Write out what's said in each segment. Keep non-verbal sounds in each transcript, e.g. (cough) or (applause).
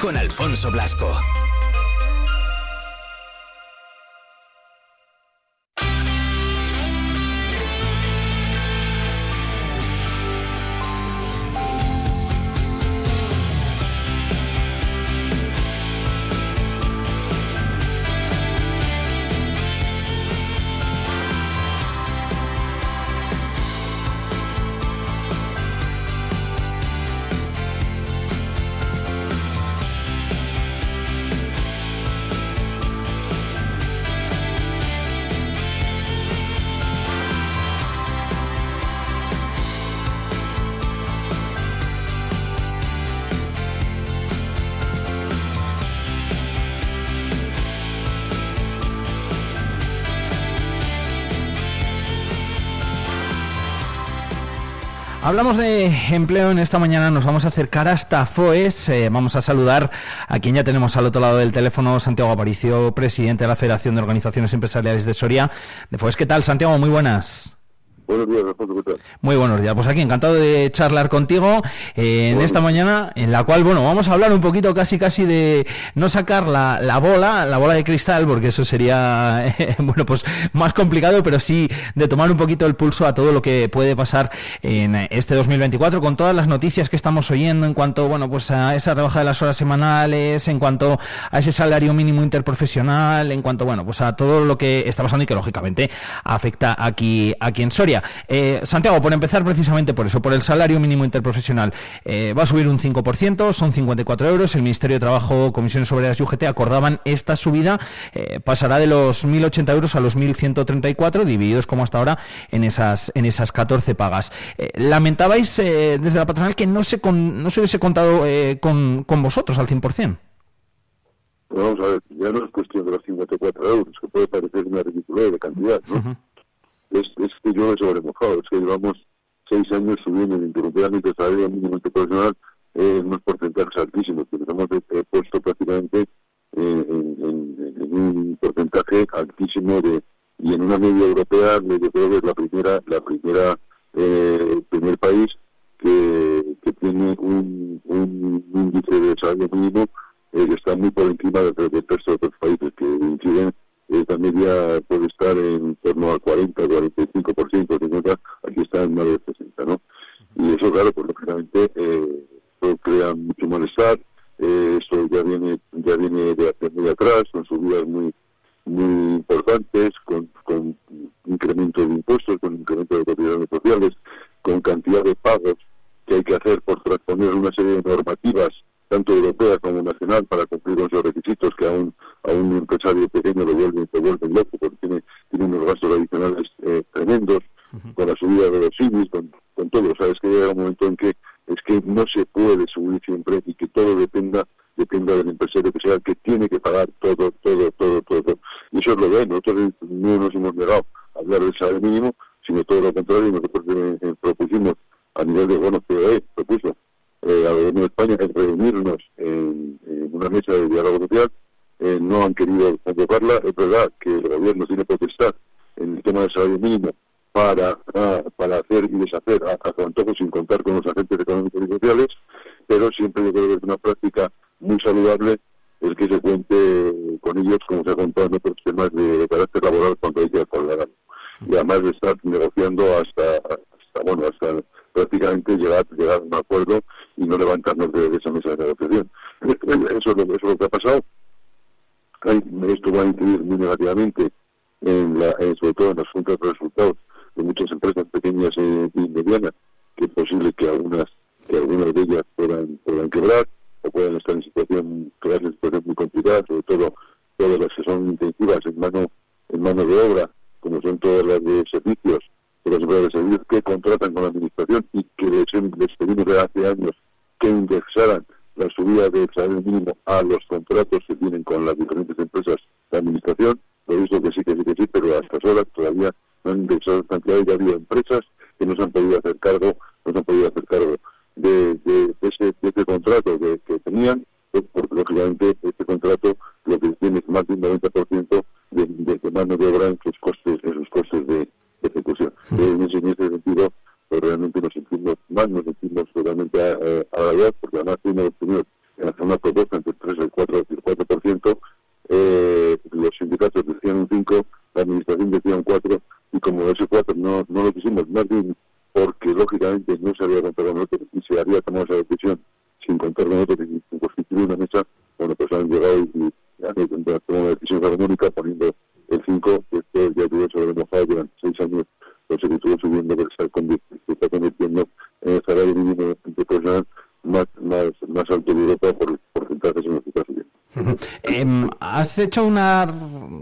con Alfonso Blasco. Hablamos de empleo en esta mañana, nos vamos a acercar hasta FOES, eh, vamos a saludar a quien ya tenemos al otro lado del teléfono, Santiago Aparicio, presidente de la Federación de Organizaciones Empresariales de Soria. De FOES, ¿qué tal Santiago? Muy buenas. Buenos días, Alfonso, ¿qué tal? Muy buenos días. Pues aquí encantado de charlar contigo eh, en esta mañana, en la cual, bueno, vamos a hablar un poquito casi casi de no sacar la, la bola, la bola de cristal, porque eso sería, (laughs) bueno, pues más complicado, pero sí de tomar un poquito el pulso a todo lo que puede pasar en este 2024 con todas las noticias que estamos oyendo en cuanto, bueno, pues a esa rebaja de las horas semanales, en cuanto a ese salario mínimo interprofesional, en cuanto, bueno, pues a todo lo que está pasando y que lógicamente afecta aquí, aquí en Soria. Eh, Santiago, por empezar precisamente por eso, por el salario mínimo interprofesional, eh, va a subir un 5%, son 54 euros. El Ministerio de Trabajo, Comisiones Obreras y UGT acordaban esta subida, eh, pasará de los 1.080 euros a los 1.134, divididos como hasta ahora en esas, en esas 14 pagas. lamentabais desde la patronal que no se, no se hubiese contado con, con vosotros al 100%. vamos a ver, ya no es cuestión de los 54 euros, que puede parecer una ridiculez de cantidad, ¿no? Es, es que yo he sobremojado, es que llevamos seis años subiendo ininterrumpidamente el salario mínimo profesional en unos porcentajes altísimos, que nos hemos eh, puesto prácticamente eh, en, un porcentaje altísimo de y en una media europea yo creo que es la primera la primera eh, primer país que, tiene un, índice de salario mínimo eh, que está muy por encima del, resto de otros países media puede estar en torno al 40, 45%, aquí está en más de 60, ¿no? Y eso, claro, pues lógicamente eh, crea mucho malestar, eh, esto ya viene ya viene de, muy atrás, con subidas muy muy importantes, con, incremento de impuestos, con incremento de cotizantes sociales, con cantidad de pagos que hay que hacer por transponer una serie de normativas tanto europea como nacional, para cumplir con esos requisitos que a un, a un empresario pequeño lo vuelven, lo vuelven loco porque tiene, tiene unos gastos adicionales eh, tremendos, con la subida de los CIMIS, con, con todo. Sabes que llega un momento en que es que no se puede subir siempre y que todo dependa dependa del empresario que sea el que tiene que pagar todo, todo, todo, todo. Y eso es lo ven. Nosotros no nos hemos negado a hablar del salario mínimo, sino todo lo contrario. Nosotros eh, propusimos a nivel de bonos COE, propuso eh, al gobierno de España es reunirnos en, una mesa de diálogo social. Eh, no han querido convocarla. Es verdad que el gobierno tiene potestad en el tema del salario mínimo para, para hacer y deshacer a, a antojo sin contar con los agentes económicos y sociales, pero siempre yo creo que es una práctica muy saludable el que se cuente con ellos, como se ha contado en otros temas de, carácter laboral cuando hay que acordar Y además de estar negociando hasta, hasta bueno, hasta prácticamente llegar, llegar a un acuerdo y no levantarnos de, esa mesa de negociación. (laughs) Eso es lo, eso es lo que ha pasado. Esto va a incidir muy negativamente, en la, sobre todo en las juntas de resultados de muchas empresas pequeñas y medianas, que es posible que algunas que algunas de ellas puedan, puedan quebrar o puedan estar en situación, en situación muy complicada, sobre todo todas las que son intensivas en mano, en mano de obra, como son todas las de servicios, de las empresas de servicios que contratan con la administración y que les, les pedimos desde hace años que indexaran la subida del salario mínimo a los contratos que tienen con las diferentes empresas de administración. Lo he visto que sí, que sí, que sí, pero a estas horas todavía no han indexado cantidad y ha habido empresas que no se han podido hacer cargo, no se han podido hacer cargo de, de, ese, de ese contrato que, que tenían, pues, porque lógicamente este contrato lo que tiene es más de un 90% de, de, de mano de obra en sus costes, en sus costes de, ejecución. En, ese, sentido, pues realmente nos sentimos mal, nos sentimos totalmente a, a, porque además los primeros en una propuesta entre el 3 y el 4, el 4%, eh, los sindicatos decían un 5, la administración decía un 4, y como ese 4 no, no lo quisimos, más bien porque lógicamente no se había contado con nosotros y se había tomado esa decisión sin contar con nosotros y sin constituir una mesa, bueno, pues han llegado y, han tomado una decisión armónica poniendo el 5, que esto ya tuvo sobre mojado durante seis años, pues se estuvo subiendo, que se, está convirtiendo en el salario mínimo profesional más, más, más alto de Europa por porcentajes en los que está subiendo. (laughs) Eh, has hecho una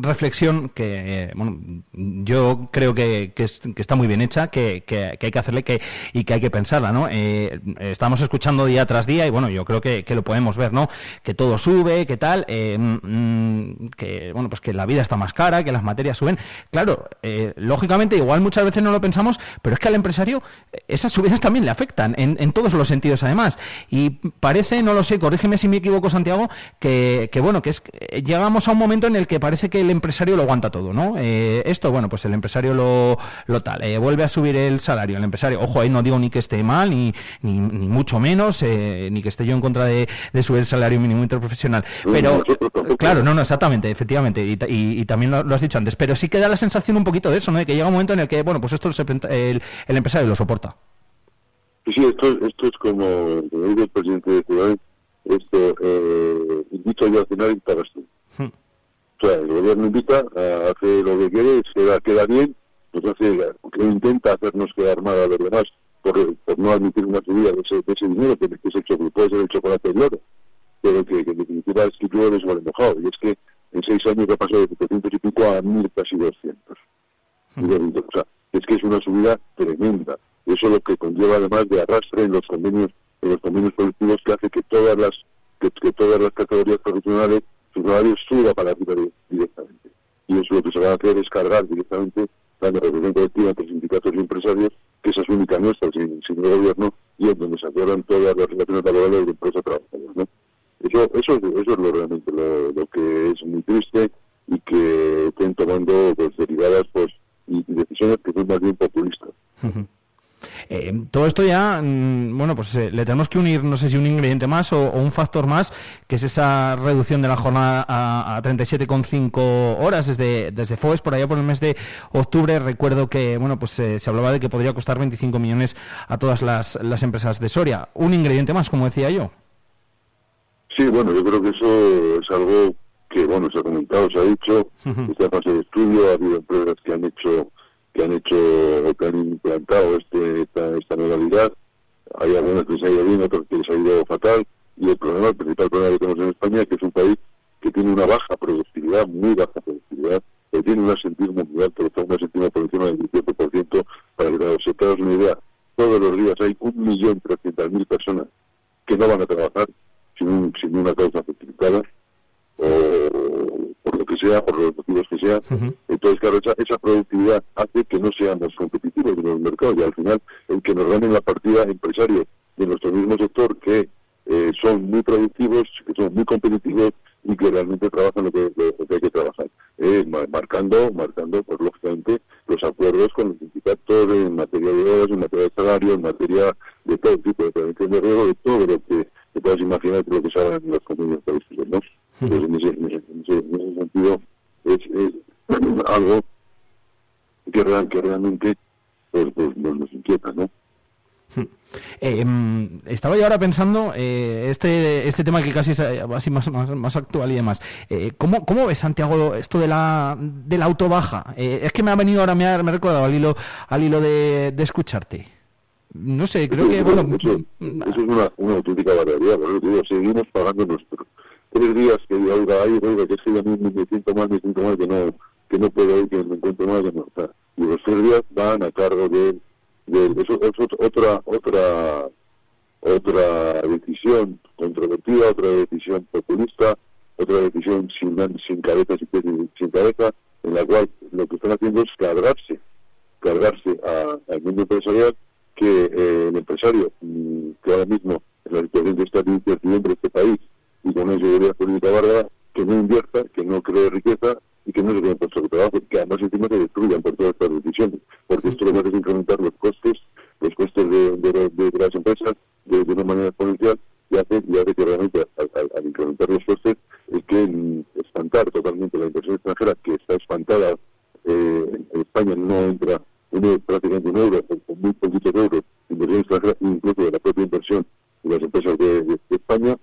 reflexión que, eh, bueno, yo creo que, está muy bien hecha, que, hay que hacerle que, y que hay que pensarla, ¿no? Eh, estamos escuchando día tras día y, bueno, yo creo que, lo podemos ver, ¿no? Que todo sube, que tal, eh, mm, que, bueno, pues que la vida está más cara, que las materias suben. Claro, lógicamente, igual muchas veces no lo pensamos, pero es que al empresario esas subidas también le afectan, en, en todos los sentidos, además. Y parece, no lo sé, corrígeme si me equivoco, Santiago, que que, bueno, que es llegamos a un momento en el que parece que el empresario lo aguanta todo, ¿no? Eh, esto, bueno, pues el empresario lo, lo tal, eh, vuelve a subir el salario, el empresario, ojo, ahí no digo ni que esté mal, ni, ni, mucho menos, eh, ni que esté yo en contra de, subir el salario mínimo interprofesional, pero, claro, no, no, exactamente, efectivamente, y, también lo, has dicho antes, pero sí que da la sensación un poquito de eso, ¿no? De que llega un momento en el que, bueno, pues esto el, el empresario lo soporta. Sí, esto, esto es como, como dice el presidente de Ciudad, esto, eh, invito yo al final y pagas tú. Hmm. O sea, el gobierno invita, a hacer lo que quiere, queda, queda bien, hace, que intenta hacernos quedar mal a los demás por, por no admitir una subida de ese, de ese dinero, que, que, es el, puede ser el chocolate de oro, pero que, que en definitiva es que llueve sobre mojado, y es que en seis años ha pasado de 700 y pico a mil casi 200. Hmm. O sea, es que es una subida tremenda. Eso es lo que conlleva además de arrastre en los convenios en los convenios colectivos que hace que todas las que, todas las categorías profesionales sus salarios suba para arriba directamente. Y eso lo que se va a hacer es cargar directamente la negociación colectiva entre sindicatos y empresarios, que esa es única nuestra, sin, sin el gobierno, y en donde se acuerdan todas las relaciones laborales de empresa trabajadora. ¿no? Eso, eso, eso es lo realmente lo, que es muy triste y que estén tomando pues, derivadas pues, y, decisiones que son más bien populistas. Eh, todo esto ya, mm, bueno, pues eh, le tenemos que unir, no sé si un ingrediente más o, un factor más, que es esa reducción de la jornada a, a 37,5 horas desde, desde FOES, por allá por el mes de octubre. Recuerdo que, bueno, pues eh, se hablaba de que podría costar 25 millones a todas las, las empresas de Soria. Un ingrediente más, como decía yo. Sí, bueno, yo creo que eso es algo que, bueno, se ha comentado, se ha dicho, esta fase de estudio, ha habido empresas que han hecho que han hecho que han implantado este, esta, esta modalidad. Hay algunas que les ha ido bien, otras que les ha ido fatal. Y el problema, el principal problema que tenemos en España es que es un país que tiene una baja productividad, muy baja productividad, que tiene un asentismo muy alto, está un asentismo por encima del 18%, para que os hagáis una idea. Todos los días hay un millón trescientas mil personas que no van a trabajar sin, sin una causa justificada o que sea, por los motivos que sea. Entonces, claro, esa, productividad hace que no seamos competitivos en el mercado y al final el que nos ganen la partida empresarios de nuestro mismo sector que eh, son muy productivos, que son muy competitivos y que realmente trabajan lo que, hay que trabajar. Eh, marcando, marcando, pues lógicamente, los acuerdos con los sindicatos en materia de horas, en materia de salario, en materia de todo tipo de prevención de riesgo, de todo lo que te puedas imaginar de lo que se haga en las ¿no? en, ese, sentido es, algo que, real, que realmente pues, pues, nos inquieta, ¿no? (laughs) Eh, em, estaba yo ahora pensando eh, este este tema que casi es eh, así más, más, actual y demás. Eh, ¿cómo, ¿Cómo ves, Santiago, esto de la, de la autobaja? Eh, es que me ha venido ahora, me ha, me recordado al hilo, al hilo de, de escucharte. No sé, creo que... Bueno, eso, es una, una auténtica barbaridad, digo, seguimos pagando nuestro, tres días que oiga, ahí, oiga, que si a mí me siento mal, me siento mal, que no, que no puedo ir, que me encuentro mal, que no. Y los tres días van a cargo de, de eso, es otra, otra, otra decisión controvertida, otra decisión populista, otra decisión sin, sin cabeza, sin, sin cabeza, en la cual lo que están haciendo es cargarse, cargarse al mundo empresarial, que eh, el empresario, mm, que ahora mismo en la situación de esta incertidumbre de este país, seguridad política bárbara que no invierta, que no cree riqueza y que no se quede puesto de trabajo, que además encima se destruyan por todas estas decisiones, porque esto lo que hace es incrementar los costes, los costes de, de, las empresas de, una manera exponencial y hace, y hace que realmente al, incrementar los costes es que espantar totalmente la inversión extranjera que está espantada eh, en España no entra uno, prácticamente un euro o, muy poquitos euros inversión extranjera incluso de la propia inversión de las empresas de, España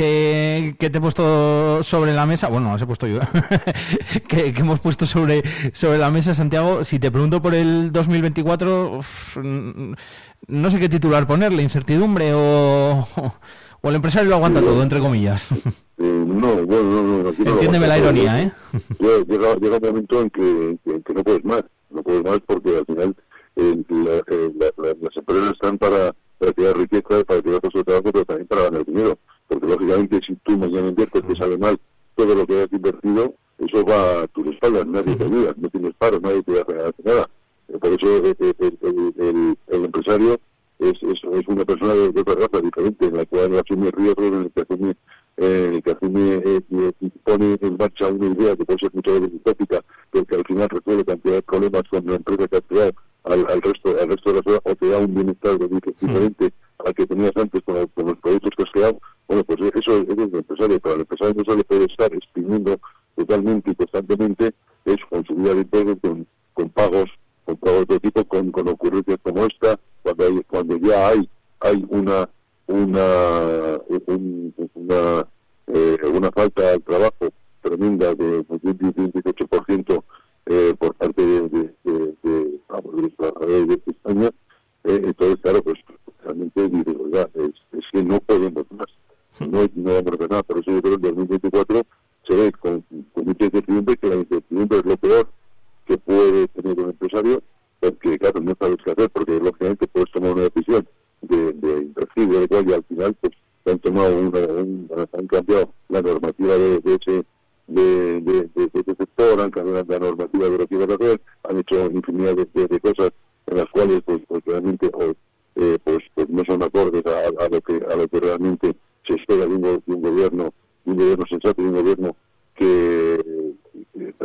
que, que, te he puesto sobre la mesa, bueno, las he puesto yo, (laughs) que, que, hemos puesto sobre, sobre la mesa, Santiago, si te pregunto por el 2024, no sé qué titular ponerle, incertidumbre o, o el empresario lo aguanta todo, entre comillas. Eh, no, bueno, no, no. Entiéndeme la ironía, ¿eh? Llega, llega, un momento en que, que, no puedes más, no puedes más porque al final eh, las empresas están para para crear riqueza, para crear puestos de trabajo, pero también para ganar dinero. Porque lógicamente si tú mañana inviertes, te sale mal todo lo que has invertido, eso va a tus espaldas, nadie te ayuda, no tienes paro, nadie te hace nada. Eh, por eso eh, eh, el, el, empresario es, es, es, una persona de, otra raza diferente, en la cual asume riesgos, en el que asume, eh, que asume y pone en marcha una idea que puede ser muchas veces utópica, pero que al final resuelve cantidad de problemas con la empresa que ha creado al, al, resto al resto de la ciudad o te da un bienestar diferente al que tenías antes con, los productos que has creado, bueno, pues eso, es el empresario, pero el empresario no solo puede estar exprimiendo totalmente y constantemente, es con subida de impuestos, con, con pagos, con pagos de tipo, con, con ocurrencias como esta, cuando hay, cuando ya hay, hay una una una, eh, una falta al trabajo tremenda de, un 18% eh, por parte de, de, de, de, los trabajadores de España. Eh, entonces, claro, pues realmente digo, ya, es, es, que no podemos más. No, no vamos a nada. Por eso yo creo que en 2024 se ve con, con mucha incertidumbre que la incertidumbre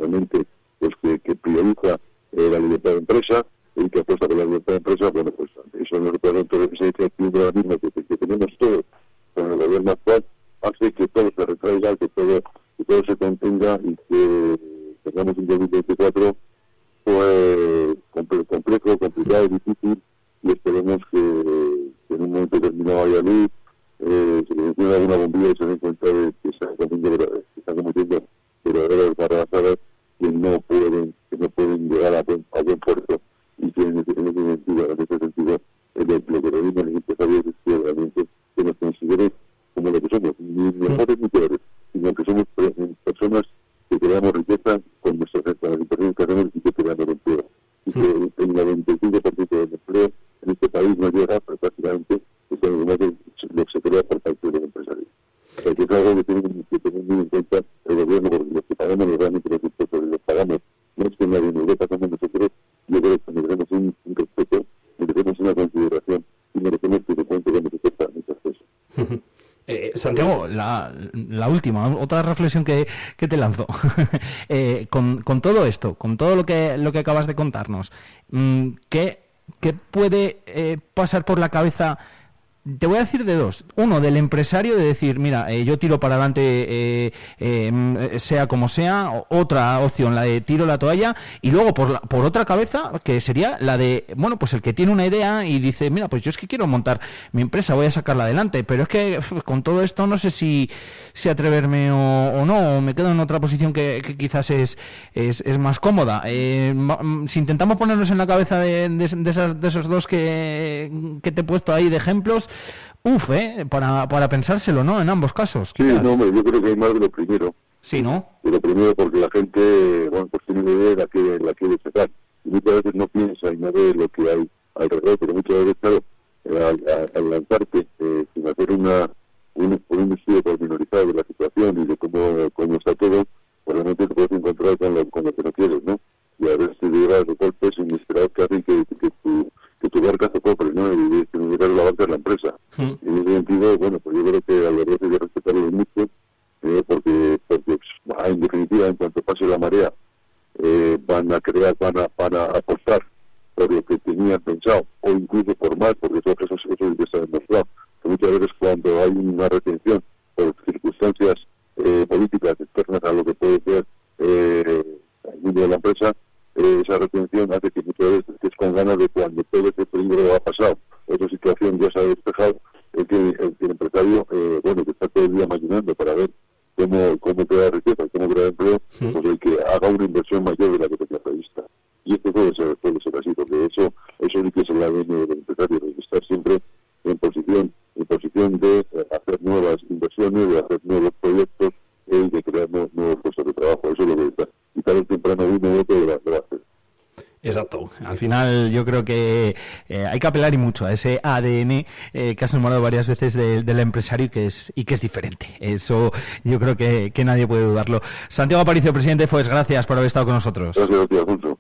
realmente pues que, prioriza eh, la libertad de empresa y que apuesta por la libertad de empresa, bueno pues eso no entonces esa incertidumbre mismo que, que tenemos todos con el gobierno actual hace que todo se retraiga, que todo que todo se contenga y que tengamos un 2024 pues complejo, complicado, difícil y esperemos que, en un momento determinado haya luz, eh, se alguna bombilla y se den cuenta de que que están cometiendo verdaderas barrabasadas que no pueden, que no pueden llegar a buen, a buen puerto Santiago, la, la, última, otra reflexión que, te lanzo. (laughs) eh, con, con, todo esto, con todo lo que, lo que acabas de contarnos, mm, ¿qué, qué puede eh, pasar por la cabeza te voy a decir de dos. Uno, del empresario, de decir, mira, eh, yo tiro para adelante, eh, eh, sea como sea. Otra opción, la de tiro la toalla. Y luego, por, por otra cabeza, que sería la de, bueno, pues el que tiene una idea y dice, mira, pues yo es que quiero montar mi empresa, voy a sacarla adelante. Pero es que con todo esto no sé si, si atreverme o, no, o me quedo en otra posición que, quizás es, es, es, más cómoda. si intentamos ponernos en la cabeza de, de, esas, de esos dos que, que te he puesto ahí de ejemplos, Uf, ¿eh? Para, para pensárselo, ¿no? En ambos casos. Sí, no, hombre, yo creo que hay más de lo primero. Sí, ¿no? De lo primero porque la gente, bueno, pues tiene una idea la que la quiere sacar. Y muchas veces no piensa y no ve lo que hay alrededor, pero muchas veces, claro, al, al lanzarte eh, sin hacer una, un, un estudio pormenorizado de la situación y de cómo, cómo está todo, probablemente te puedes encontrar con lo, con lo que no quieres, ¿no? Y a veces te llega de golpes inesperados que hacen que, que, tu, barca se compre, ¿no? Y que no la barca de la empresa. Y en ese sentido, bueno, pues yo creo que a los dos hay que respetarlo mucho, eh, porque, porque pues, en definitiva, en cuanto pase la marea, eh, van a crear, van a, van a apostar por lo que tenían pensado, o incluso por más, porque eso, eso, eso ya ha demostrado, que muchas veces cuando hay una retención por circunstancias eh, políticas externas a lo que puede ser eh, el de la empresa, eh, esa retención hace que muchas veces estés con ganas de cuando todo ese peligro ha pasado, esa situación ya se ha despejado, el que el, empresario, eh, bueno, que está todo el día maquinando para ver cómo, cómo crea riqueza, cómo crea empleo, pues el que haga una inversión mayor de la que tenía prevista. Y esto puede ser, puede ser así, porque eso, eso sí que es el ADN del empresario, de estar siempre en posición, en posición de eh, hacer nuevas inversiones, de hacer nuevos proyectos eh, y de crear nuevos, puestos de trabajo. Eso es lo que temprano. Exacto. Al final yo creo que eh, hay que apelar y mucho a ese ADN eh, que has nombrado varias veces del empresario y que es y que es diferente. Eso yo creo que, que nadie puede dudarlo. Santiago Aparicio, presidente, pues gracias por haber estado con nosotros. Gracias, Alfonso.